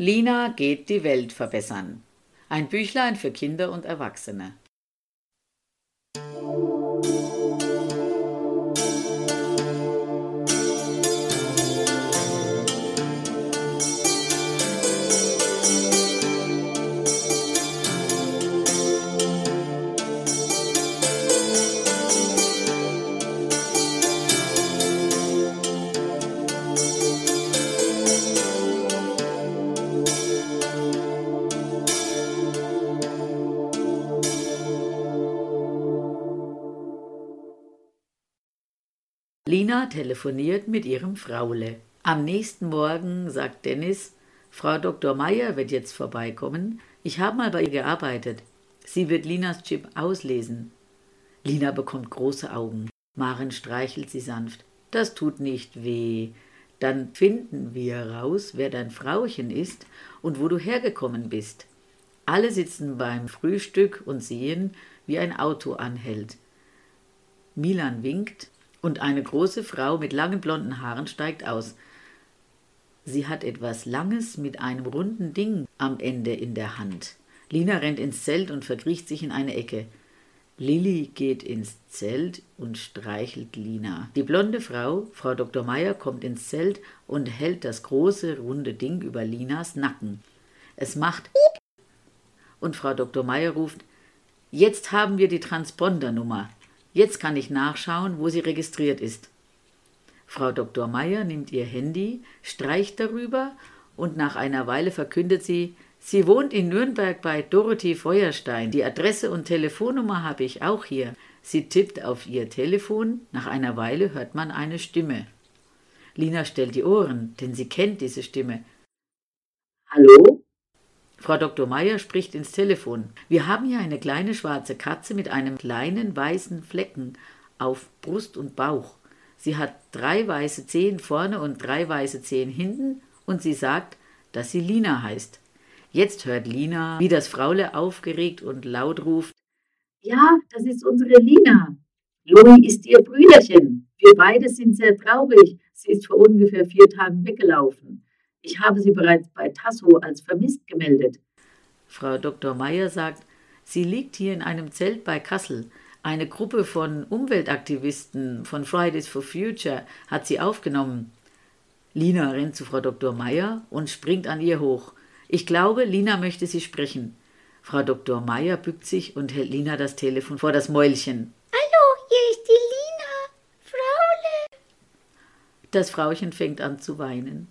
Lina geht die Welt verbessern. Ein Büchlein für Kinder und Erwachsene. Lina telefoniert mit ihrem Fraule. Am nächsten Morgen sagt Dennis, Frau Dr. Meier wird jetzt vorbeikommen. Ich habe mal bei ihr gearbeitet. Sie wird Linas Chip auslesen. Lina bekommt große Augen. Maren streichelt sie sanft. Das tut nicht weh. Dann finden wir raus, wer dein Frauchen ist und wo du hergekommen bist. Alle sitzen beim Frühstück und sehen, wie ein Auto anhält. Milan winkt, und eine große Frau mit langen blonden Haaren steigt aus. Sie hat etwas Langes mit einem runden Ding am Ende in der Hand. Lina rennt ins Zelt und verkriecht sich in eine Ecke. Lilli geht ins Zelt und streichelt Lina. Die blonde Frau, Frau Dr. Meier, kommt ins Zelt und hält das große runde Ding über Linas Nacken. Es macht und Frau Dr. Meier ruft: Jetzt haben wir die Transpondernummer. Jetzt kann ich nachschauen, wo sie registriert ist. Frau Dr. Meier nimmt ihr Handy, streicht darüber und nach einer Weile verkündet sie, sie wohnt in Nürnberg bei Dorothee Feuerstein. Die Adresse und Telefonnummer habe ich auch hier. Sie tippt auf ihr Telefon, nach einer Weile hört man eine Stimme. Lina stellt die Ohren, denn sie kennt diese Stimme. Hallo? Frau Dr. Meier spricht ins Telefon. Wir haben hier eine kleine schwarze Katze mit einem kleinen weißen Flecken auf Brust und Bauch. Sie hat drei weiße Zehen vorne und drei weiße Zehen hinten und sie sagt, dass sie Lina heißt. Jetzt hört Lina, wie das Fraule aufgeregt und laut ruft: Ja, das ist unsere Lina. Louis ist ihr Brüderchen. Wir beide sind sehr traurig. Sie ist vor ungefähr vier Tagen weggelaufen. Ich habe sie bereits bei Tasso als vermisst gemeldet. Frau Dr. Meyer sagt, sie liegt hier in einem Zelt bei Kassel. Eine Gruppe von Umweltaktivisten von Fridays for Future hat sie aufgenommen. Lina rennt zu Frau Dr. Meyer und springt an ihr hoch. Ich glaube, Lina möchte sie sprechen. Frau Dr. Meyer bückt sich und hält Lina das Telefon vor das Mäulchen. Hallo, hier ist die Lina. Fraule. Das Frauchen fängt an zu weinen.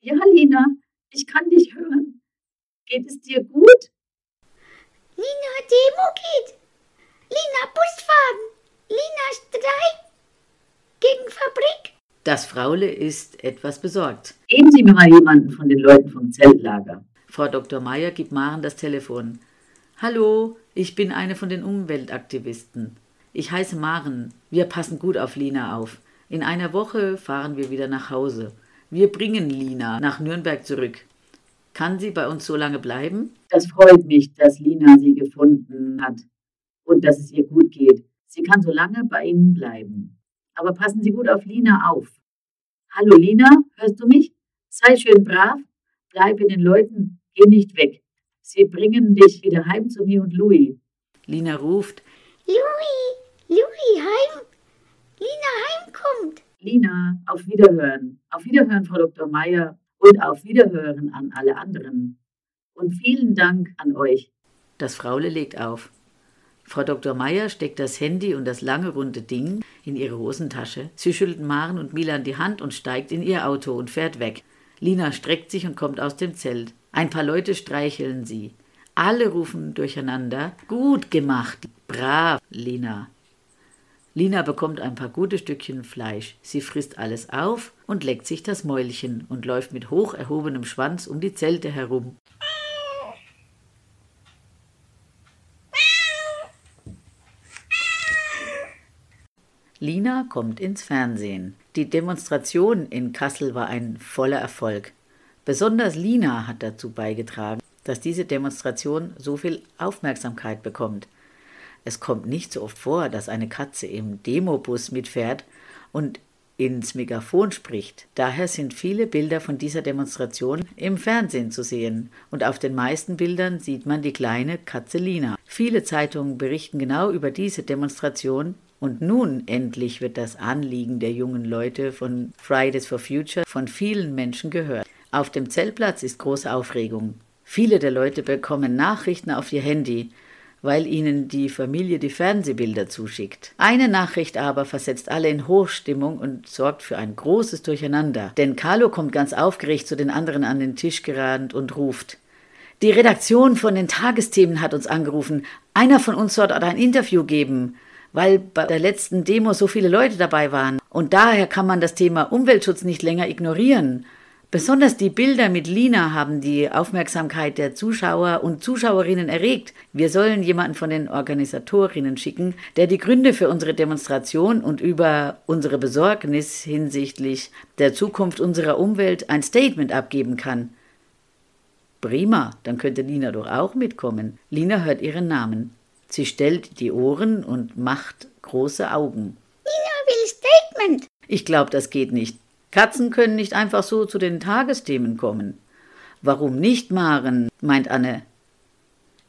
Ja, Lina, ich kann dich hören. Geht es dir gut? Lina, Demo geht. Lina, Busfahren. Lina, Streik gegen Fabrik. Das Fraule ist etwas besorgt. Geben Sie mir mal jemanden von den Leuten vom Zeltlager. Frau Dr. Meier gibt Maren das Telefon. Hallo, ich bin eine von den Umweltaktivisten. Ich heiße Maren. Wir passen gut auf Lina auf. In einer Woche fahren wir wieder nach Hause. Wir bringen Lina nach Nürnberg zurück. Kann sie bei uns so lange bleiben? Das freut mich, dass Lina sie gefunden hat und dass es ihr gut geht. Sie kann so lange bei Ihnen bleiben. Aber passen Sie gut auf Lina auf. Hallo Lina, hörst du mich? Sei schön brav, bleib in den Leuten, geh nicht weg. Sie bringen dich wieder heim zu mir und Louis. Lina ruft: Louis, Louis, heim! Lina heimkommt! Lina, auf Wiederhören. Auf Wiederhören, Frau Dr. Meier, und auf Wiederhören an alle anderen. Und vielen Dank an euch. Das Fraule legt auf. Frau Dr. Meier steckt das Handy und das lange runde Ding in ihre Hosentasche. Sie schüttelt Maren und Milan die Hand und steigt in ihr Auto und fährt weg. Lina streckt sich und kommt aus dem Zelt. Ein paar Leute streicheln sie. Alle rufen durcheinander: Gut gemacht, brav, Lina. Lina bekommt ein paar gute Stückchen Fleisch. Sie frisst alles auf und leckt sich das Mäulchen und läuft mit hoch erhobenem Schwanz um die Zelte herum. Lina kommt ins Fernsehen. Die Demonstration in Kassel war ein voller Erfolg. Besonders Lina hat dazu beigetragen, dass diese Demonstration so viel Aufmerksamkeit bekommt. Es kommt nicht so oft vor, dass eine Katze im Demobus mitfährt und ins Megafon spricht. Daher sind viele Bilder von dieser Demonstration im Fernsehen zu sehen und auf den meisten Bildern sieht man die kleine Katze Lina. Viele Zeitungen berichten genau über diese Demonstration und nun endlich wird das Anliegen der jungen Leute von Fridays for Future von vielen Menschen gehört. Auf dem Zeltplatz ist große Aufregung. Viele der Leute bekommen Nachrichten auf ihr Handy, weil ihnen die Familie die Fernsehbilder zuschickt. Eine Nachricht aber versetzt alle in Hochstimmung und sorgt für ein großes Durcheinander. Denn Carlo kommt ganz aufgeregt zu den anderen an den Tisch gerannt und ruft Die Redaktion von den Tagesthemen hat uns angerufen. Einer von uns sollte ein Interview geben, weil bei der letzten Demo so viele Leute dabei waren. Und daher kann man das Thema Umweltschutz nicht länger ignorieren. Besonders die Bilder mit Lina haben die Aufmerksamkeit der Zuschauer und Zuschauerinnen erregt. Wir sollen jemanden von den Organisatorinnen schicken, der die Gründe für unsere Demonstration und über unsere Besorgnis hinsichtlich der Zukunft unserer Umwelt ein Statement abgeben kann. Prima, dann könnte Lina doch auch mitkommen. Lina hört ihren Namen. Sie stellt die Ohren und macht große Augen. Lina will Statement. Ich glaube, das geht nicht. Katzen können nicht einfach so zu den Tagesthemen kommen. Warum nicht, Maren? meint Anne.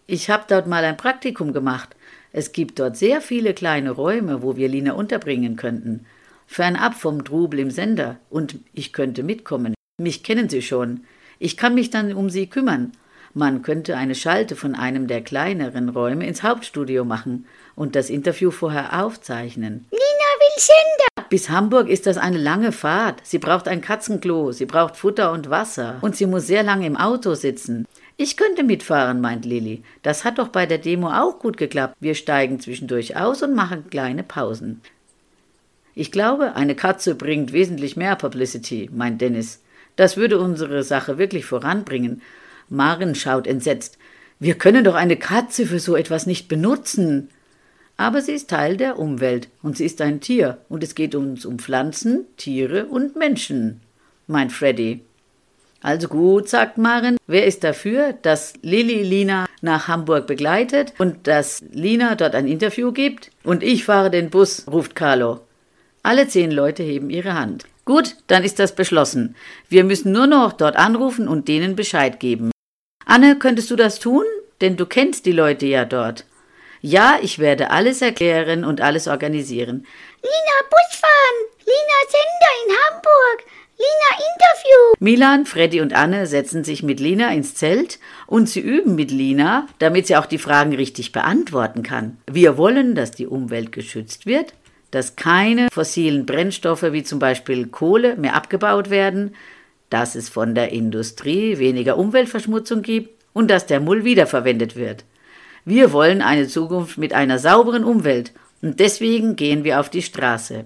Ich habe dort mal ein Praktikum gemacht. Es gibt dort sehr viele kleine Räume, wo wir Lina unterbringen könnten. Fernab vom Trubel im Sender. Und ich könnte mitkommen. Mich kennen Sie schon. Ich kann mich dann um Sie kümmern. Man könnte eine Schalte von einem der kleineren Räume ins Hauptstudio machen und das Interview vorher aufzeichnen. Lina will Sender. Bis Hamburg ist das eine lange Fahrt. Sie braucht ein Katzenklo, sie braucht Futter und Wasser und sie muss sehr lange im Auto sitzen. Ich könnte mitfahren, meint Lilly. Das hat doch bei der Demo auch gut geklappt. Wir steigen zwischendurch aus und machen kleine Pausen. Ich glaube, eine Katze bringt wesentlich mehr Publicity, meint Dennis. Das würde unsere Sache wirklich voranbringen. Maren schaut entsetzt. Wir können doch eine Katze für so etwas nicht benutzen. Aber sie ist Teil der Umwelt und sie ist ein Tier und es geht uns um Pflanzen, Tiere und Menschen, meint Freddy. Also gut, sagt Maren, wer ist dafür, dass Lilly Lina nach Hamburg begleitet und dass Lina dort ein Interview gibt? Und ich fahre den Bus, ruft Carlo. Alle zehn Leute heben ihre Hand. Gut, dann ist das beschlossen. Wir müssen nur noch dort anrufen und denen Bescheid geben. Anne, könntest du das tun? Denn du kennst die Leute ja dort. Ja, ich werde alles erklären und alles organisieren. Lina Busfahren. Lina Sender in Hamburg. Lina Interview. Milan, Freddy und Anne setzen sich mit Lina ins Zelt und sie üben mit Lina, damit sie auch die Fragen richtig beantworten kann. Wir wollen, dass die Umwelt geschützt wird, dass keine fossilen Brennstoffe wie zum Beispiel Kohle mehr abgebaut werden, dass es von der Industrie weniger Umweltverschmutzung gibt und dass der Mull wiederverwendet wird. Wir wollen eine Zukunft mit einer sauberen Umwelt und deswegen gehen wir auf die Straße.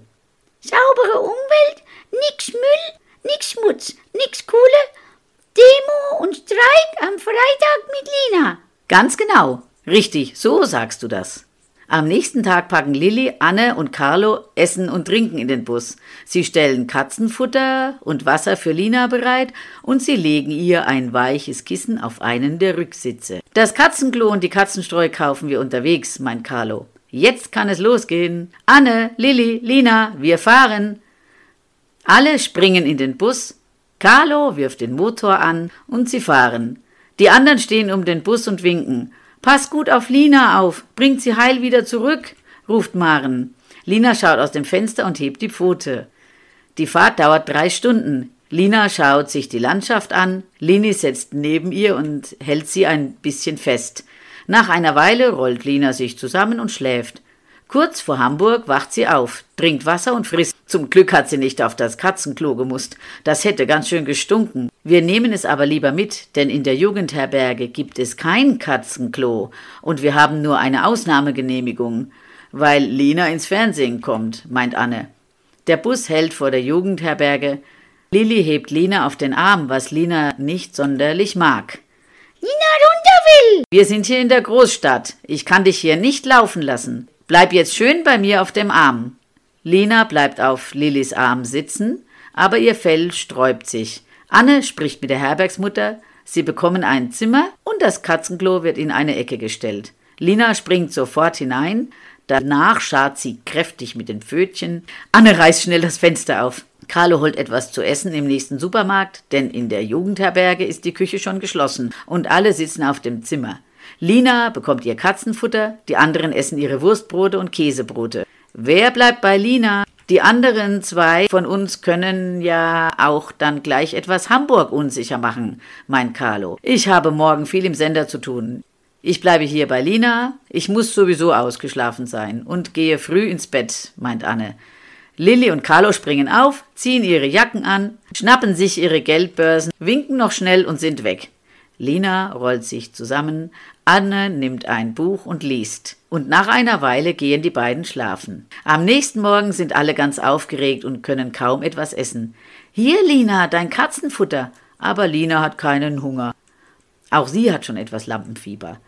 Saubere Umwelt, nix Müll, nix Schmutz, nix Kohle, Demo und Streik am Freitag mit Lina. Ganz genau. Richtig, so sagst du das. Am nächsten Tag packen Lilly, Anne und Carlo Essen und Trinken in den Bus. Sie stellen Katzenfutter und Wasser für Lina bereit und sie legen ihr ein weiches Kissen auf einen der Rücksitze. Das Katzenklo und die Katzenstreu kaufen wir unterwegs, meint Carlo. Jetzt kann es losgehen. Anne, Lilly, Lina, wir fahren. Alle springen in den Bus. Carlo wirft den Motor an und sie fahren. Die anderen stehen um den Bus und winken. Pass gut auf Lina auf, bringt sie heil wieder zurück, ruft Maren. Lina schaut aus dem Fenster und hebt die Pfote. Die Fahrt dauert drei Stunden. Lina schaut sich die Landschaft an, Lini setzt neben ihr und hält sie ein bisschen fest. Nach einer Weile rollt Lina sich zusammen und schläft. Kurz vor Hamburg wacht sie auf, trinkt Wasser und frisst. Zum Glück hat sie nicht auf das Katzenklo gemusst. Das hätte ganz schön gestunken. Wir nehmen es aber lieber mit, denn in der Jugendherberge gibt es kein Katzenklo und wir haben nur eine Ausnahmegenehmigung, weil Lina ins Fernsehen kommt, meint Anne. Der Bus hält vor der Jugendherberge. Lilli hebt Lina auf den Arm, was Lina nicht sonderlich mag. Lina runter will. Wir sind hier in der Großstadt. Ich kann dich hier nicht laufen lassen. Bleib jetzt schön bei mir auf dem Arm. Lena bleibt auf Lillys Arm sitzen, aber ihr Fell sträubt sich. Anne spricht mit der Herbergsmutter, sie bekommen ein Zimmer und das Katzenklo wird in eine Ecke gestellt. Lina springt sofort hinein, Danach scharrt sie kräftig mit den Pfötchen. Anne reißt schnell das Fenster auf. Carlo holt etwas zu essen im nächsten Supermarkt, denn in der Jugendherberge ist die Küche schon geschlossen und alle sitzen auf dem Zimmer. Lina bekommt ihr Katzenfutter, die anderen essen ihre Wurstbrote und Käsebrote. Wer bleibt bei Lina? Die anderen zwei von uns können ja auch dann gleich etwas Hamburg unsicher machen, meint Carlo. Ich habe morgen viel im Sender zu tun. Ich bleibe hier bei Lina. Ich muss sowieso ausgeschlafen sein und gehe früh ins Bett, meint Anne. Lilly und Carlo springen auf, ziehen ihre Jacken an, schnappen sich ihre Geldbörsen, winken noch schnell und sind weg. Lina rollt sich zusammen, Anne nimmt ein Buch und liest. Und nach einer Weile gehen die beiden schlafen. Am nächsten Morgen sind alle ganz aufgeregt und können kaum etwas essen. Hier, Lina, dein Katzenfutter. Aber Lina hat keinen Hunger. Auch sie hat schon etwas Lampenfieber.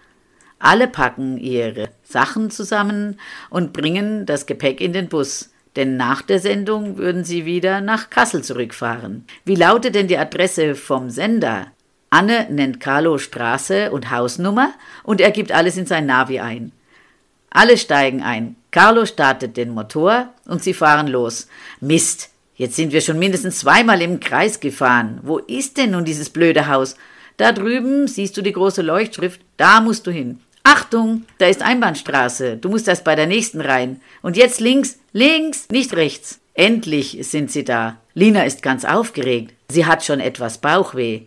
Alle packen ihre Sachen zusammen und bringen das Gepäck in den Bus, denn nach der Sendung würden sie wieder nach Kassel zurückfahren. Wie lautet denn die Adresse vom Sender? Anne nennt Carlo Straße und Hausnummer und er gibt alles in sein Navi ein. Alle steigen ein. Carlo startet den Motor und sie fahren los. Mist, jetzt sind wir schon mindestens zweimal im Kreis gefahren. Wo ist denn nun dieses blöde Haus? Da drüben siehst du die große Leuchtschrift, da musst du hin. Achtung, da ist Einbahnstraße, du musst erst bei der nächsten rein. Und jetzt links, links, nicht rechts. Endlich sind sie da. Lina ist ganz aufgeregt. Sie hat schon etwas Bauchweh.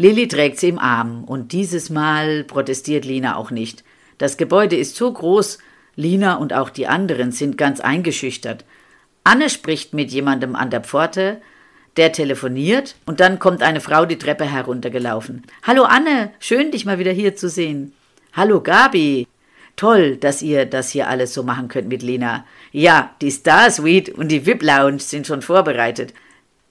Lilly trägt sie im Arm und dieses Mal protestiert Lina auch nicht. Das Gebäude ist so groß, Lina und auch die anderen sind ganz eingeschüchtert. Anne spricht mit jemandem an der Pforte, der telefoniert und dann kommt eine Frau die Treppe heruntergelaufen. Hallo Anne, schön dich mal wieder hier zu sehen. Hallo Gabi. Toll, dass ihr das hier alles so machen könnt mit Lina. Ja, die Star Suite und die VIP Lounge sind schon vorbereitet.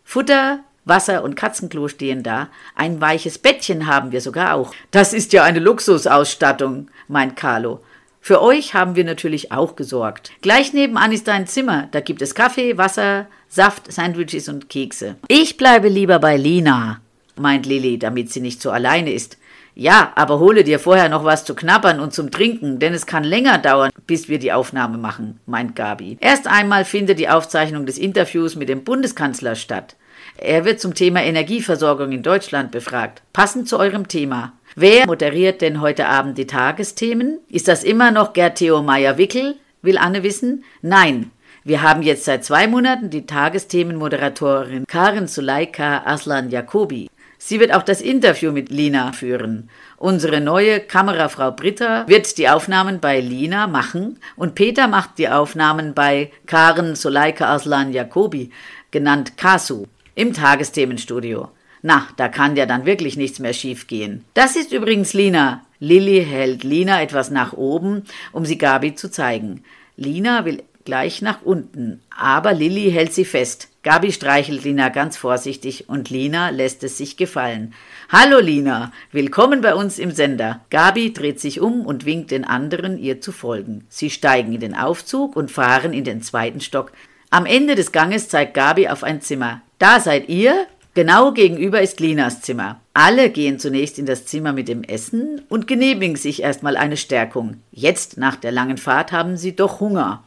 Futter, Wasser und Katzenklo stehen da. Ein weiches Bettchen haben wir sogar auch. Das ist ja eine Luxusausstattung, meint Carlo. Für euch haben wir natürlich auch gesorgt. Gleich nebenan ist dein Zimmer. Da gibt es Kaffee, Wasser, Saft, Sandwiches und Kekse. Ich bleibe lieber bei Lina, meint Lilly, damit sie nicht so alleine ist. Ja, aber hole dir vorher noch was zu knabbern und zum Trinken, denn es kann länger dauern, bis wir die Aufnahme machen, meint Gabi. Erst einmal findet die Aufzeichnung des Interviews mit dem Bundeskanzler statt. Er wird zum Thema Energieversorgung in Deutschland befragt, passend zu eurem Thema. Wer moderiert denn heute Abend die Tagesthemen? Ist das immer noch Gerd Theo Meyer-Wickel? Will Anne wissen? Nein. Wir haben jetzt seit zwei Monaten die Tagesthemenmoderatorin Karin Suleika Aslan Jacobi. Sie wird auch das Interview mit Lina führen. Unsere neue Kamerafrau Britta wird die Aufnahmen bei Lina machen und Peter macht die Aufnahmen bei Karen Suleika Aslan Jacobi, genannt Kasu im Tagesthemenstudio. Na, da kann ja dann wirklich nichts mehr schiefgehen. Das ist übrigens Lina. Lilly hält Lina etwas nach oben, um sie Gabi zu zeigen. Lina will gleich nach unten, aber Lilly hält sie fest. Gabi streichelt Lina ganz vorsichtig und Lina lässt es sich gefallen. Hallo Lina, willkommen bei uns im Sender. Gabi dreht sich um und winkt den anderen, ihr zu folgen. Sie steigen in den Aufzug und fahren in den zweiten Stock. Am Ende des Ganges zeigt Gabi auf ein Zimmer. Da seid ihr. Genau gegenüber ist Linas Zimmer. Alle gehen zunächst in das Zimmer mit dem Essen und genehmigen sich erstmal eine Stärkung. Jetzt, nach der langen Fahrt, haben sie doch Hunger.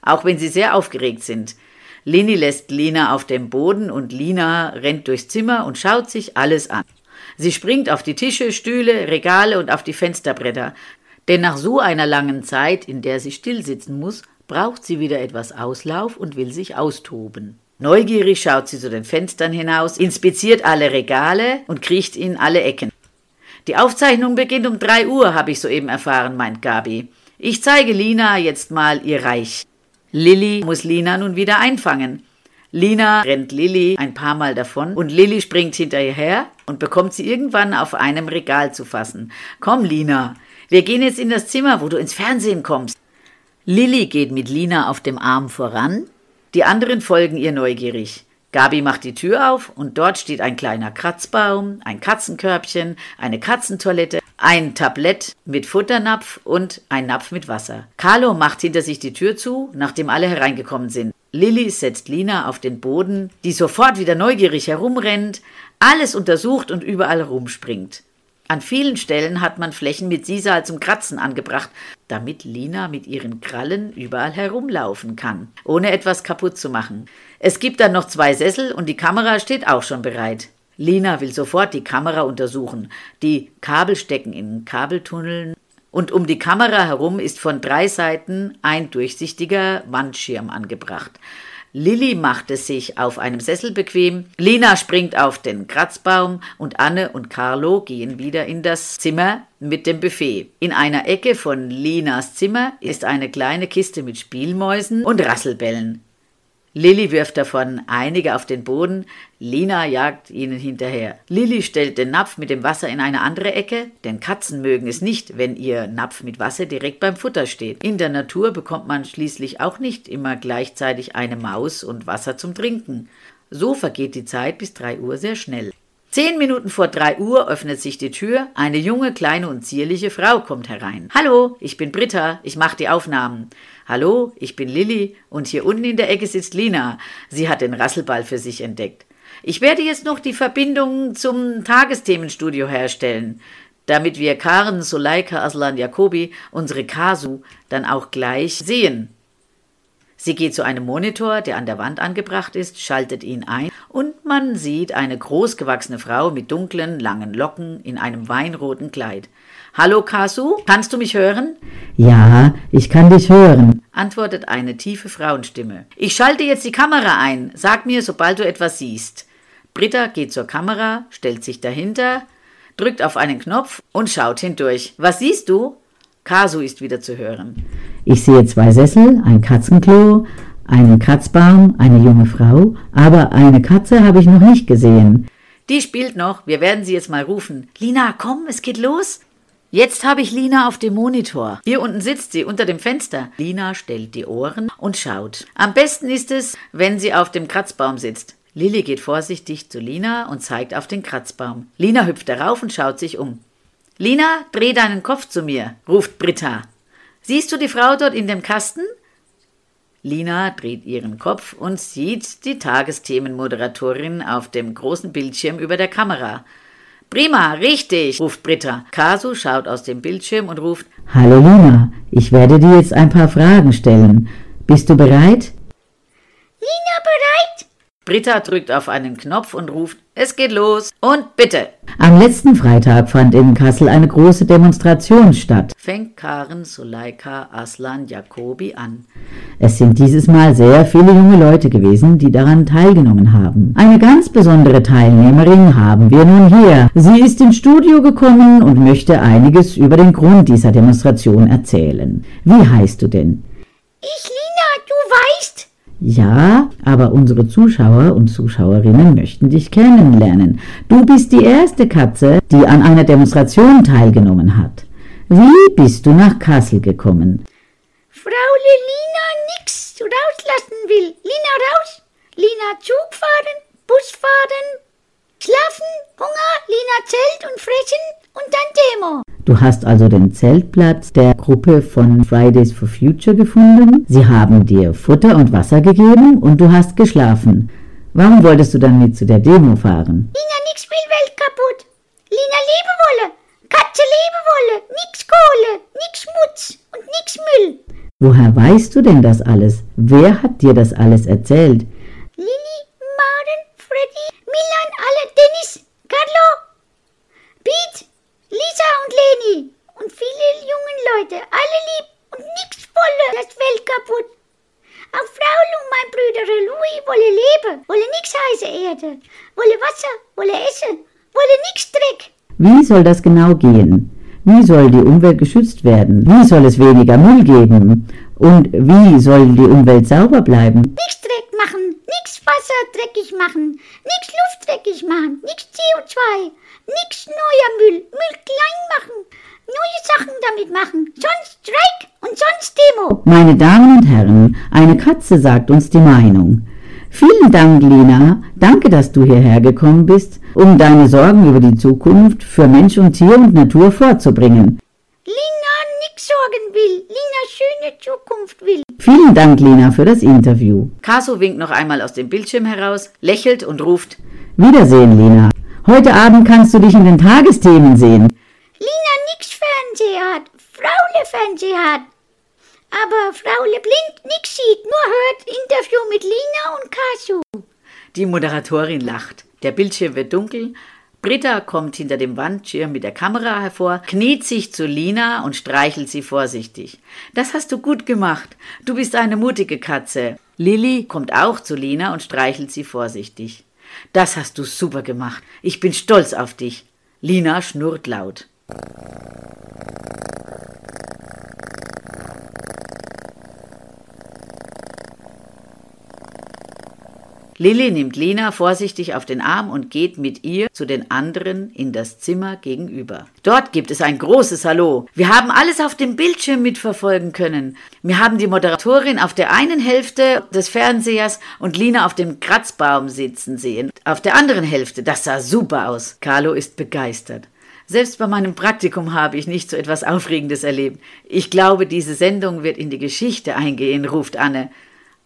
Auch wenn sie sehr aufgeregt sind. Lini lässt Lina auf dem Boden und Lina rennt durchs Zimmer und schaut sich alles an. Sie springt auf die Tische, Stühle, Regale und auf die Fensterbretter. Denn nach so einer langen Zeit, in der sie stillsitzen muss, braucht sie wieder etwas Auslauf und will sich austoben. Neugierig schaut sie zu den Fenstern hinaus, inspiziert alle Regale und kriecht in alle Ecken. Die Aufzeichnung beginnt um drei Uhr, habe ich soeben erfahren, meint Gabi. Ich zeige Lina jetzt mal ihr Reich. Lilly muss Lina nun wieder einfangen. Lina rennt Lilly ein paar Mal davon und Lilly springt hinterher und bekommt sie irgendwann auf einem Regal zu fassen. Komm, Lina, wir gehen jetzt in das Zimmer, wo du ins Fernsehen kommst. Lilly geht mit Lina auf dem Arm voran die anderen folgen ihr neugierig. Gabi macht die Tür auf und dort steht ein kleiner Kratzbaum, ein Katzenkörbchen, eine Katzentoilette, ein Tablett mit Futternapf und ein Napf mit Wasser. Carlo macht hinter sich die Tür zu, nachdem alle hereingekommen sind. Lilly setzt Lina auf den Boden, die sofort wieder neugierig herumrennt, alles untersucht und überall rumspringt. An vielen Stellen hat man Flächen mit Sisal zum Kratzen angebracht, damit Lina mit ihren Krallen überall herumlaufen kann, ohne etwas kaputt zu machen. Es gibt dann noch zwei Sessel und die Kamera steht auch schon bereit. Lina will sofort die Kamera untersuchen. Die Kabel stecken in Kabeltunneln und um die Kamera herum ist von drei Seiten ein durchsichtiger Wandschirm angebracht. Lilly macht es sich auf einem Sessel bequem, Lina springt auf den Kratzbaum und Anne und Carlo gehen wieder in das Zimmer mit dem Buffet. In einer Ecke von Linas Zimmer ist eine kleine Kiste mit Spielmäusen und Rasselbällen. Lilly wirft davon einige auf den Boden, Lina jagt ihnen hinterher. Lilly stellt den Napf mit dem Wasser in eine andere Ecke, denn Katzen mögen es nicht, wenn ihr Napf mit Wasser direkt beim Futter steht. In der Natur bekommt man schließlich auch nicht immer gleichzeitig eine Maus und Wasser zum Trinken. So vergeht die Zeit bis drei Uhr sehr schnell. Zehn Minuten vor drei Uhr öffnet sich die Tür. Eine junge, kleine und zierliche Frau kommt herein. Hallo, ich bin Britta, ich mache die Aufnahmen. Hallo, ich bin Lilly und hier unten in der Ecke sitzt Lina. Sie hat den Rasselball für sich entdeckt. Ich werde jetzt noch die Verbindung zum Tagesthemenstudio herstellen, damit wir Karen Soleika Aslan Jacobi, unsere Kasu, dann auch gleich sehen. Sie geht zu einem Monitor, der an der Wand angebracht ist, schaltet ihn ein und man sieht eine großgewachsene Frau mit dunklen, langen Locken in einem weinroten Kleid. Hallo Kasu, kannst du mich hören? Ja, ich kann dich hören, antwortet eine tiefe Frauenstimme. Ich schalte jetzt die Kamera ein. Sag mir, sobald du etwas siehst. Britta geht zur Kamera, stellt sich dahinter, drückt auf einen Knopf und schaut hindurch. Was siehst du? Kasu ist wieder zu hören. Ich sehe zwei Sessel, ein Katzenklo, einen Kratzbaum, eine junge Frau, aber eine Katze habe ich noch nicht gesehen. Die spielt noch, wir werden sie jetzt mal rufen. Lina, komm, es geht los. Jetzt habe ich Lina auf dem Monitor. Hier unten sitzt sie unter dem Fenster. Lina stellt die Ohren und schaut. Am besten ist es, wenn sie auf dem Kratzbaum sitzt. Lilly geht vorsichtig zu Lina und zeigt auf den Kratzbaum. Lina hüpft darauf und schaut sich um. Lina, dreh deinen Kopf zu mir, ruft Britta. Siehst du die Frau dort in dem Kasten? Lina dreht ihren Kopf und sieht die Tagesthemenmoderatorin auf dem großen Bildschirm über der Kamera. Prima, richtig, ruft Britta. Kasu schaut aus dem Bildschirm und ruft Hallo Lina, ich werde dir jetzt ein paar Fragen stellen. Bist du bereit? Lina bereit? Britta drückt auf einen Knopf und ruft Es geht los und bitte. Am letzten Freitag fand in Kassel eine große Demonstration statt. Fängt Karen Suleika Aslan Jacobi an. Es sind dieses Mal sehr viele junge Leute gewesen, die daran teilgenommen haben. Eine ganz besondere Teilnehmerin haben wir nun hier. Sie ist ins Studio gekommen und möchte einiges über den Grund dieser Demonstration erzählen. Wie heißt du denn? Ich, Lina, du weißt. Ja, aber unsere Zuschauer und Zuschauerinnen möchten dich kennenlernen. Du bist die erste Katze, die an einer Demonstration teilgenommen hat. Wie bist du nach Kassel gekommen? Fraule Lina nix rauslassen will. Lina raus. Lina Zug fahren, Bus fahren, schlafen, Hunger, Lina Zelt und fressen und dann Demo. Du hast also den Zeltplatz der Gruppe von Fridays for Future gefunden. Sie haben dir Futter und Wasser gegeben und du hast geschlafen. Warum wolltest du dann mit zu der Demo fahren? Lina, nix will Welt kaputt. Lina lebe wolle. Katze lebe wolle. Nix Kohle, nix Schmutz und nix Müll. Woher weißt du denn das alles? Wer hat dir das alles erzählt? Lilly, Maren, Freddy, Milan, alle, Dennis, Carlo, Pete, Lisa und Leni und viele jungen Leute, alle lieb und nix wolle das Welt kaputt. Auch Fraul und mein Bruder Louis wolle leben, wolle nix heiße Erde, wolle Wasser, wolle Essen, wolle nix Dreck. Wie soll das genau gehen? Wie soll die Umwelt geschützt werden? Wie soll es weniger Müll geben? Und wie soll die Umwelt sauber bleiben? Nix Dreck machen, nix Wasser dreckig machen, nix Luft dreckig machen, nix CO2, nix neuer Müll, Müll klein machen, neue Sachen damit machen, sonst Streik und sonst Demo. Meine Damen und Herren, eine Katze sagt uns die Meinung. Vielen Dank, Lina. Danke, dass du hierher gekommen bist, um deine Sorgen über die Zukunft für Mensch und Tier und Natur vorzubringen. Lina nix sorgen will, Lina schöne Zukunft will. Vielen Dank, Lina, für das Interview. Kasu winkt noch einmal aus dem Bildschirm heraus, lächelt und ruft Wiedersehen, Lina. Heute Abend kannst du dich in den Tagesthemen sehen. Lina nix Fernseher hat, Fraule Fernseher hat. Aber Fraule blind nix sieht, nur hört Interview mit Lina und Kasu. Die Moderatorin lacht. Der Bildschirm wird dunkel. Britta kommt hinter dem Wandschirm mit der Kamera hervor, kniet sich zu Lina und streichelt sie vorsichtig. Das hast du gut gemacht. Du bist eine mutige Katze. Lilly kommt auch zu Lina und streichelt sie vorsichtig. Das hast du super gemacht. Ich bin stolz auf dich. Lina schnurrt laut. Lilly nimmt Lena vorsichtig auf den Arm und geht mit ihr zu den anderen in das Zimmer gegenüber. Dort gibt es ein großes Hallo. Wir haben alles auf dem Bildschirm mitverfolgen können. Wir haben die Moderatorin auf der einen Hälfte des Fernsehers und Lina auf dem Kratzbaum sitzen sehen. Auf der anderen Hälfte, das sah super aus. Carlo ist begeistert. Selbst bei meinem Praktikum habe ich nicht so etwas Aufregendes erlebt. Ich glaube, diese Sendung wird in die Geschichte eingehen, ruft Anne.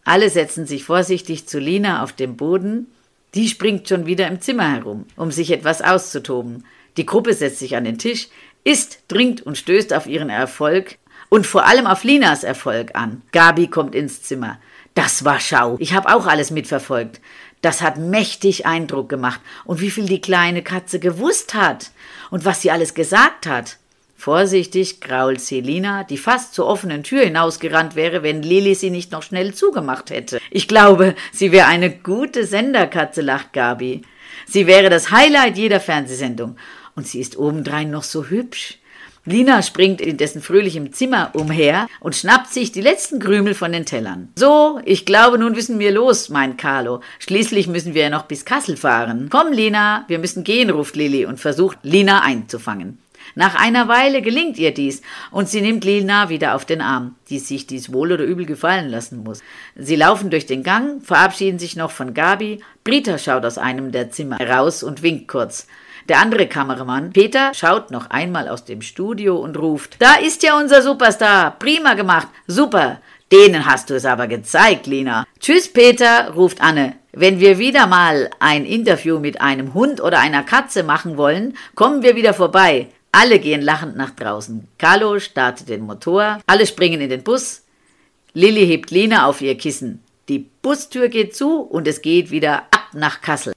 Alle setzen sich vorsichtig zu Lina auf dem Boden. Die springt schon wieder im Zimmer herum, um sich etwas auszutoben. Die Gruppe setzt sich an den Tisch, isst, trinkt und stößt auf ihren Erfolg und vor allem auf Linas Erfolg an. Gabi kommt ins Zimmer. Das war Schau. Ich habe auch alles mitverfolgt. Das hat mächtig Eindruck gemacht. Und wie viel die kleine Katze gewusst hat. Und was sie alles gesagt hat. Vorsichtig grault Selina, die fast zur offenen Tür hinausgerannt wäre, wenn Lili sie nicht noch schnell zugemacht hätte. Ich glaube, sie wäre eine gute Senderkatze, lacht Gabi. Sie wäre das Highlight jeder Fernsehsendung. Und sie ist obendrein noch so hübsch. Lina springt in dessen fröhlichem Zimmer umher und schnappt sich die letzten Krümel von den Tellern. So, ich glaube, nun müssen wir los, meint Carlo. Schließlich müssen wir ja noch bis Kassel fahren. Komm, Lina, wir müssen gehen, ruft Lili und versucht, Lina einzufangen. Nach einer Weile gelingt ihr dies und sie nimmt Lina wieder auf den Arm, die sich dies wohl oder übel gefallen lassen muss. Sie laufen durch den Gang, verabschieden sich noch von Gabi. Brita schaut aus einem der Zimmer heraus und winkt kurz. Der andere Kameramann, Peter, schaut noch einmal aus dem Studio und ruft: Da ist ja unser Superstar! Prima gemacht! Super! Denen hast du es aber gezeigt, Lina. Tschüss, Peter, ruft Anne. Wenn wir wieder mal ein Interview mit einem Hund oder einer Katze machen wollen, kommen wir wieder vorbei. Alle gehen lachend nach draußen. Carlo startet den Motor, alle springen in den Bus. Lilly hebt Lina auf ihr Kissen. Die Bustür geht zu und es geht wieder ab nach Kassel.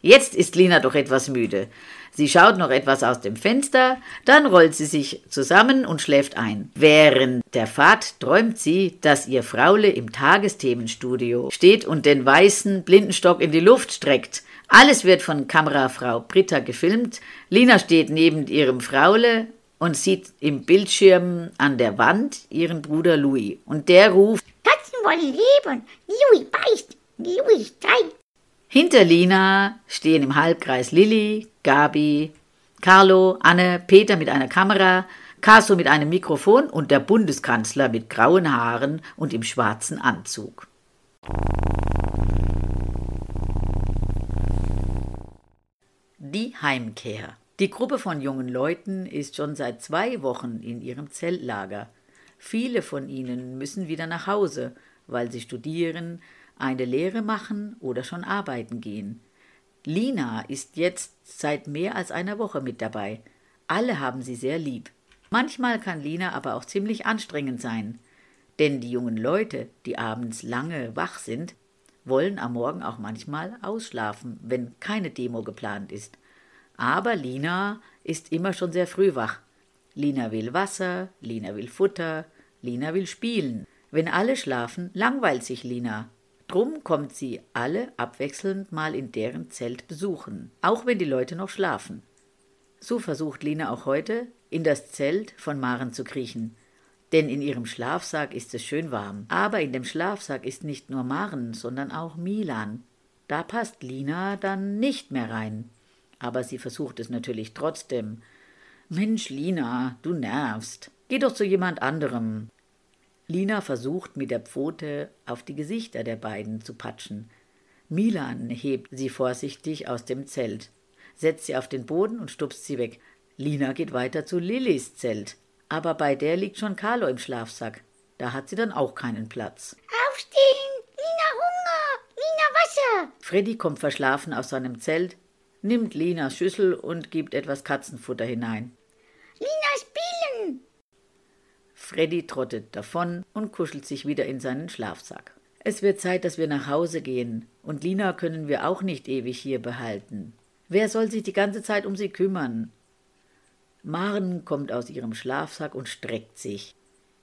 Jetzt ist Lina doch etwas müde. Sie schaut noch etwas aus dem Fenster, dann rollt sie sich zusammen und schläft ein. Während der Fahrt träumt sie, dass ihr Fraule im Tagesthemenstudio steht und den weißen Blindenstock in die Luft streckt. Alles wird von Kamerafrau Britta gefilmt. Lina steht neben ihrem Fraule und sieht im Bildschirm an der Wand ihren Bruder Louis. Und der ruft: Katzen wollen leben. Louis beißt. Louis streikt. Hinter Lina stehen im Halbkreis Lilly, Gabi, Carlo, Anne, Peter mit einer Kamera, Caso mit einem Mikrofon und der Bundeskanzler mit grauen Haaren und im schwarzen Anzug. Die Heimkehr. Die Gruppe von jungen Leuten ist schon seit zwei Wochen in ihrem Zeltlager. Viele von ihnen müssen wieder nach Hause, weil sie studieren, eine Lehre machen oder schon arbeiten gehen. Lina ist jetzt seit mehr als einer Woche mit dabei. Alle haben sie sehr lieb. Manchmal kann Lina aber auch ziemlich anstrengend sein. Denn die jungen Leute, die abends lange wach sind, wollen am Morgen auch manchmal ausschlafen, wenn keine Demo geplant ist. Aber Lina ist immer schon sehr früh wach. Lina will Wasser, Lina will Futter, Lina will spielen. Wenn alle schlafen, langweilt sich Lina. Drum kommt sie alle abwechselnd mal in deren Zelt besuchen, auch wenn die Leute noch schlafen. So versucht Lina auch heute, in das Zelt von Maren zu kriechen. Denn in ihrem Schlafsack ist es schön warm. Aber in dem Schlafsack ist nicht nur Maren, sondern auch Milan. Da passt Lina dann nicht mehr rein aber sie versucht es natürlich trotzdem. Mensch, Lina, du nervst. Geh doch zu jemand anderem. Lina versucht mit der Pfote auf die Gesichter der beiden zu patschen. Milan hebt sie vorsichtig aus dem Zelt, setzt sie auf den Boden und stupst sie weg. Lina geht weiter zu Lillys Zelt, aber bei der liegt schon Carlo im Schlafsack. Da hat sie dann auch keinen Platz. Aufstehen! Lina Hunger! Lina Wasser! Freddy kommt verschlafen aus seinem Zelt, nimmt Linas Schüssel und gibt etwas Katzenfutter hinein. Lina spielen! Freddy trottet davon und kuschelt sich wieder in seinen Schlafsack. Es wird Zeit, dass wir nach Hause gehen, und Lina können wir auch nicht ewig hier behalten. Wer soll sich die ganze Zeit um sie kümmern? Maren kommt aus ihrem Schlafsack und streckt sich.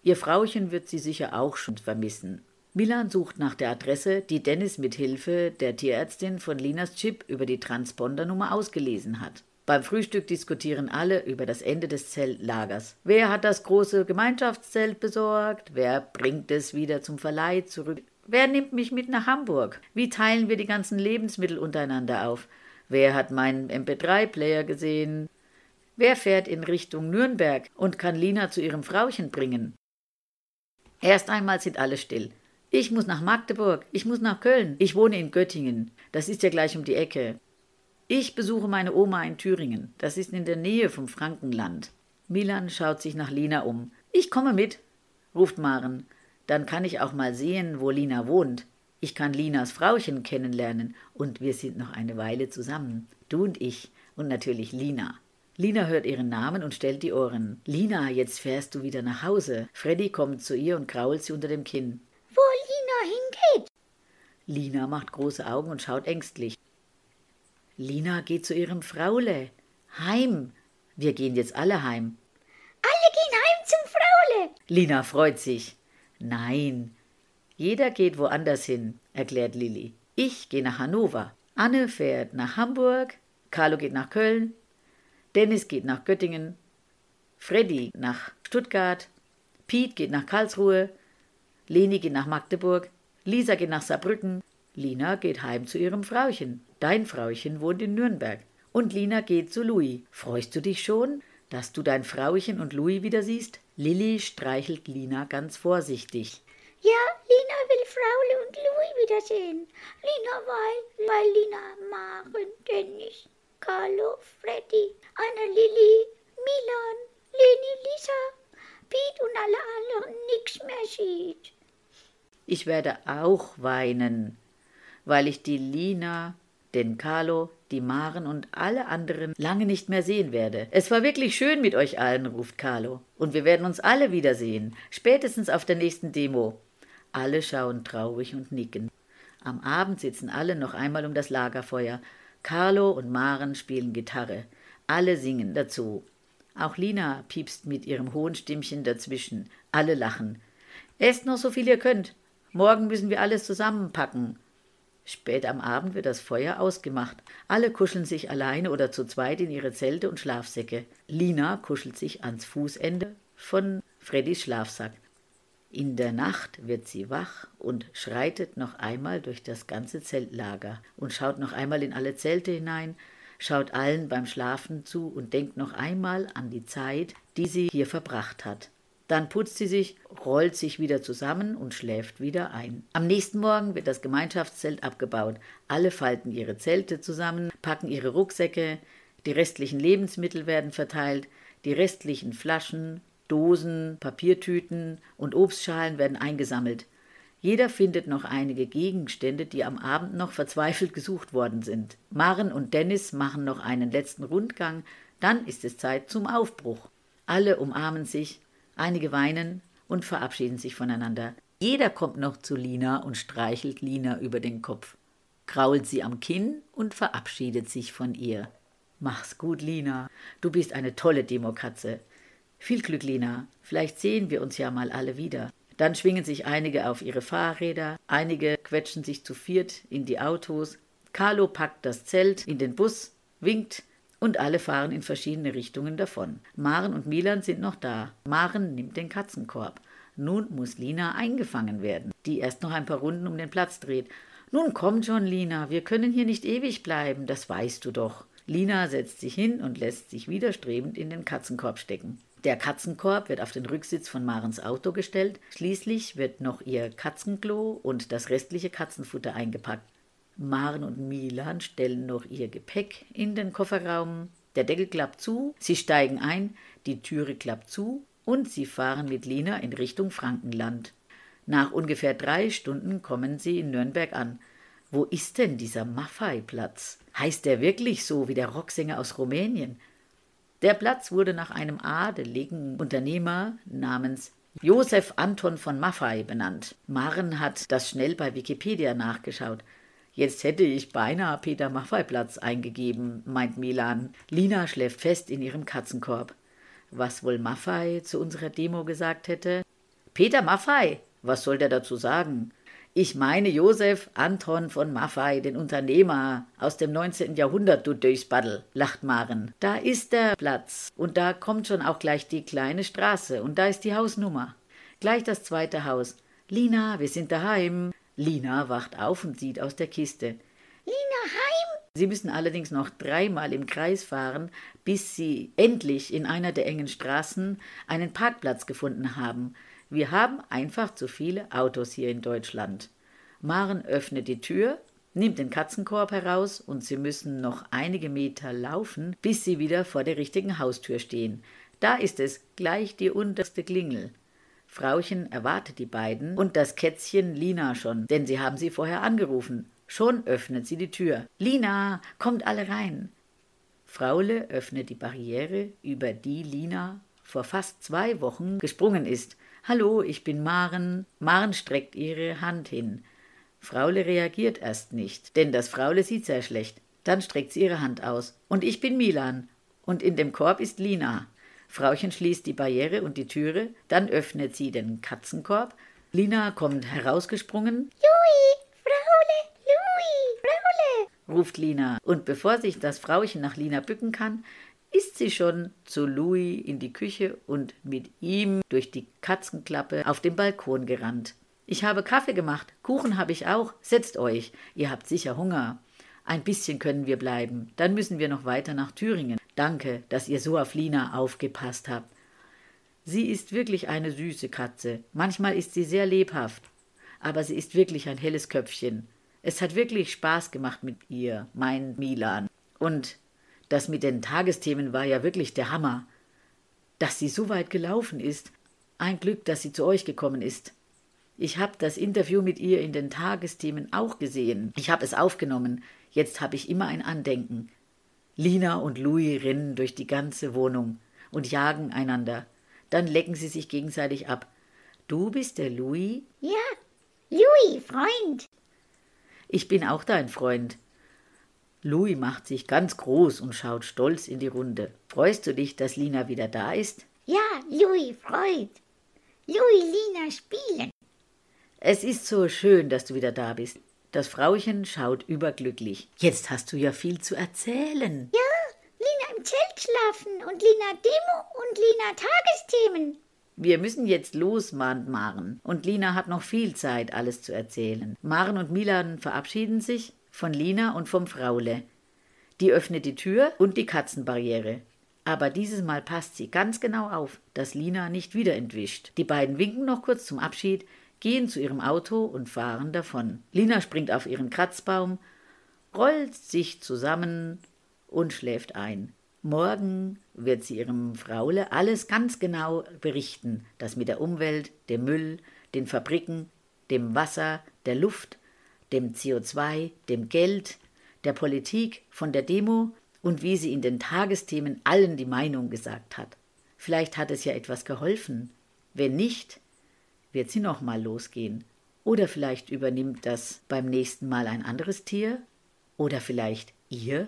Ihr Frauchen wird sie sicher auch schon vermissen. Milan sucht nach der Adresse, die Dennis mit Hilfe der Tierärztin von Linas Chip über die Transpondernummer ausgelesen hat. Beim Frühstück diskutieren alle über das Ende des Zeltlagers. Wer hat das große Gemeinschaftszelt besorgt? Wer bringt es wieder zum Verleih zurück? Wer nimmt mich mit nach Hamburg? Wie teilen wir die ganzen Lebensmittel untereinander auf? Wer hat meinen MP3-Player gesehen? Wer fährt in Richtung Nürnberg und kann Lina zu ihrem Frauchen bringen? Erst einmal sind alle still. Ich muss nach Magdeburg, ich muss nach Köln, ich wohne in Göttingen, das ist ja gleich um die Ecke. Ich besuche meine Oma in Thüringen, das ist in der Nähe vom Frankenland. Milan schaut sich nach Lina um. Ich komme mit, ruft Maren. Dann kann ich auch mal sehen, wo Lina wohnt. Ich kann Linas Frauchen kennenlernen und wir sind noch eine Weile zusammen. Du und ich und natürlich Lina. Lina hört ihren Namen und stellt die Ohren. Lina, jetzt fährst du wieder nach Hause. Freddy kommt zu ihr und krault sie unter dem Kinn. Lina macht große Augen und schaut ängstlich. Lina geht zu ihrem Fraule. Heim. Wir gehen jetzt alle heim. Alle gehen heim zum Fraule. Lina freut sich. Nein, jeder geht woanders hin, erklärt Lilli. Ich gehe nach Hannover. Anne fährt nach Hamburg. Carlo geht nach Köln. Dennis geht nach Göttingen. Freddy nach Stuttgart. Piet geht nach Karlsruhe. Leni geht nach Magdeburg, Lisa geht nach Saarbrücken, Lina geht heim zu ihrem Frauchen. Dein Frauchen wohnt in Nürnberg. Und Lina geht zu Louis. Freust du dich schon, dass du dein Frauchen und Louis wieder siehst? Lilli streichelt Lina ganz vorsichtig. Ja, Lina will Fraule und Louis wiedersehen. Lina weiß, weil Lina Maren, Dennis, Carlo, Freddy, Anna Lilli, Milan, Leni, Lisa, Piet und alle anderen nichts mehr sieht. Ich werde auch weinen, weil ich die Lina, den Carlo, die Maren und alle anderen lange nicht mehr sehen werde. Es war wirklich schön mit euch allen, ruft Carlo. Und wir werden uns alle wiedersehen, spätestens auf der nächsten Demo. Alle schauen traurig und nicken. Am Abend sitzen alle noch einmal um das Lagerfeuer. Carlo und Maren spielen Gitarre. Alle singen dazu. Auch Lina piepst mit ihrem hohen Stimmchen dazwischen. Alle lachen. Esst noch so viel ihr könnt. Morgen müssen wir alles zusammenpacken. Spät am Abend wird das Feuer ausgemacht. Alle kuscheln sich alleine oder zu zweit in ihre Zelte und Schlafsäcke. Lina kuschelt sich ans Fußende von Freddys Schlafsack. In der Nacht wird sie wach und schreitet noch einmal durch das ganze Zeltlager und schaut noch einmal in alle Zelte hinein, schaut allen beim Schlafen zu und denkt noch einmal an die Zeit, die sie hier verbracht hat. Dann putzt sie sich, rollt sich wieder zusammen und schläft wieder ein. Am nächsten Morgen wird das Gemeinschaftszelt abgebaut. Alle falten ihre Zelte zusammen, packen ihre Rucksäcke, die restlichen Lebensmittel werden verteilt, die restlichen Flaschen, Dosen, Papiertüten und Obstschalen werden eingesammelt. Jeder findet noch einige Gegenstände, die am Abend noch verzweifelt gesucht worden sind. Maren und Dennis machen noch einen letzten Rundgang, dann ist es Zeit zum Aufbruch. Alle umarmen sich, Einige weinen und verabschieden sich voneinander. Jeder kommt noch zu Lina und streichelt Lina über den Kopf, krault sie am Kinn und verabschiedet sich von ihr. Mach's gut, Lina. Du bist eine tolle Demokatze. Viel Glück, Lina. Vielleicht sehen wir uns ja mal alle wieder. Dann schwingen sich einige auf ihre Fahrräder, einige quetschen sich zu viert in die Autos. Carlo packt das Zelt in den Bus, winkt, und alle fahren in verschiedene Richtungen davon. Maren und Milan sind noch da. Maren nimmt den Katzenkorb. Nun muss Lina eingefangen werden, die erst noch ein paar Runden um den Platz dreht. Nun komm schon, Lina, wir können hier nicht ewig bleiben, das weißt du doch. Lina setzt sich hin und lässt sich widerstrebend in den Katzenkorb stecken. Der Katzenkorb wird auf den Rücksitz von Marens Auto gestellt. Schließlich wird noch ihr Katzenklo und das restliche Katzenfutter eingepackt. Maren und Milan stellen noch ihr Gepäck in den Kofferraum. Der Deckel klappt zu, sie steigen ein, die Türe klappt zu und sie fahren mit Lina in Richtung Frankenland. Nach ungefähr drei Stunden kommen sie in Nürnberg an. Wo ist denn dieser Maffei-Platz? Heißt der wirklich so wie der Rocksänger aus Rumänien? Der Platz wurde nach einem adeligen Unternehmer namens Josef Anton von Maffei benannt. Maren hat das schnell bei Wikipedia nachgeschaut. Jetzt hätte ich beinahe Peter Maffei Platz eingegeben, meint Milan. Lina schläft fest in ihrem Katzenkorb. Was wohl Maffei zu unserer Demo gesagt hätte? Peter Maffei, was soll der dazu sagen? Ich meine Josef Anton von Maffei, den Unternehmer aus dem 19. Jahrhundert, du Durchspaddel, lacht Maren. Da ist der Platz und da kommt schon auch gleich die kleine Straße und da ist die Hausnummer. Gleich das zweite Haus. Lina, wir sind daheim. Lina wacht auf und sieht aus der Kiste. Lina, heim? Sie müssen allerdings noch dreimal im Kreis fahren, bis sie endlich in einer der engen Straßen einen Parkplatz gefunden haben. Wir haben einfach zu viele Autos hier in Deutschland. Maren öffnet die Tür, nimmt den Katzenkorb heraus und sie müssen noch einige Meter laufen, bis sie wieder vor der richtigen Haustür stehen. Da ist es gleich die unterste Klingel. Frauchen erwartet die beiden und das Kätzchen Lina schon, denn sie haben sie vorher angerufen. Schon öffnet sie die Tür. Lina, kommt alle rein. Fraule öffnet die Barriere, über die Lina vor fast zwei Wochen gesprungen ist. Hallo, ich bin Maren. Maren streckt ihre Hand hin. Fraule reagiert erst nicht, denn das Fraule sieht sehr schlecht. Dann streckt sie ihre Hand aus. Und ich bin Milan. Und in dem Korb ist Lina. Frauchen schließt die Barriere und die Türe, dann öffnet sie den Katzenkorb. Lina kommt herausgesprungen. Louis, Fraule, Louis, Fraule, ruft Lina. Und bevor sich das Frauchen nach Lina bücken kann, ist sie schon zu Louis in die Küche und mit ihm durch die Katzenklappe auf den Balkon gerannt. Ich habe Kaffee gemacht, Kuchen habe ich auch, setzt euch, ihr habt sicher Hunger. Ein bisschen können wir bleiben, dann müssen wir noch weiter nach Thüringen. Danke, dass ihr so auf Lina aufgepasst habt. Sie ist wirklich eine süße Katze, manchmal ist sie sehr lebhaft, aber sie ist wirklich ein helles Köpfchen. Es hat wirklich Spaß gemacht mit ihr, mein Milan. Und das mit den Tagesthemen war ja wirklich der Hammer. Dass sie so weit gelaufen ist. Ein Glück, dass sie zu euch gekommen ist. Ich habe das Interview mit ihr in den Tagesthemen auch gesehen. Ich habe es aufgenommen. Jetzt habe ich immer ein Andenken. Lina und Louis rennen durch die ganze Wohnung und jagen einander. Dann lecken sie sich gegenseitig ab. Du bist der Louis? Ja, Louis, Freund. Ich bin auch dein Freund. Louis macht sich ganz groß und schaut stolz in die Runde. Freust du dich, dass Lina wieder da ist? Ja, Louis freut. Louis, Lina spielen. Es ist so schön, dass du wieder da bist. Das Frauchen schaut überglücklich. Jetzt hast du ja viel zu erzählen. Ja, Lina im Zelt schlafen und Lina Demo und Lina Tagesthemen. Wir müssen jetzt los, mahnt Maren. Und Lina hat noch viel Zeit, alles zu erzählen. Maren und Milan verabschieden sich von Lina und vom Fraule. Die öffnet die Tür und die Katzenbarriere. Aber dieses Mal passt sie ganz genau auf, dass Lina nicht wieder entwischt. Die beiden winken noch kurz zum Abschied, gehen zu ihrem Auto und fahren davon. Lina springt auf ihren Kratzbaum, rollt sich zusammen und schläft ein. Morgen wird sie ihrem Fraule alles ganz genau berichten, das mit der Umwelt, dem Müll, den Fabriken, dem Wasser, der Luft dem CO2, dem Geld, der Politik, von der Demo und wie sie in den Tagesthemen allen die Meinung gesagt hat. Vielleicht hat es ja etwas geholfen. Wenn nicht, wird sie nochmal losgehen. Oder vielleicht übernimmt das beim nächsten Mal ein anderes Tier. Oder vielleicht ihr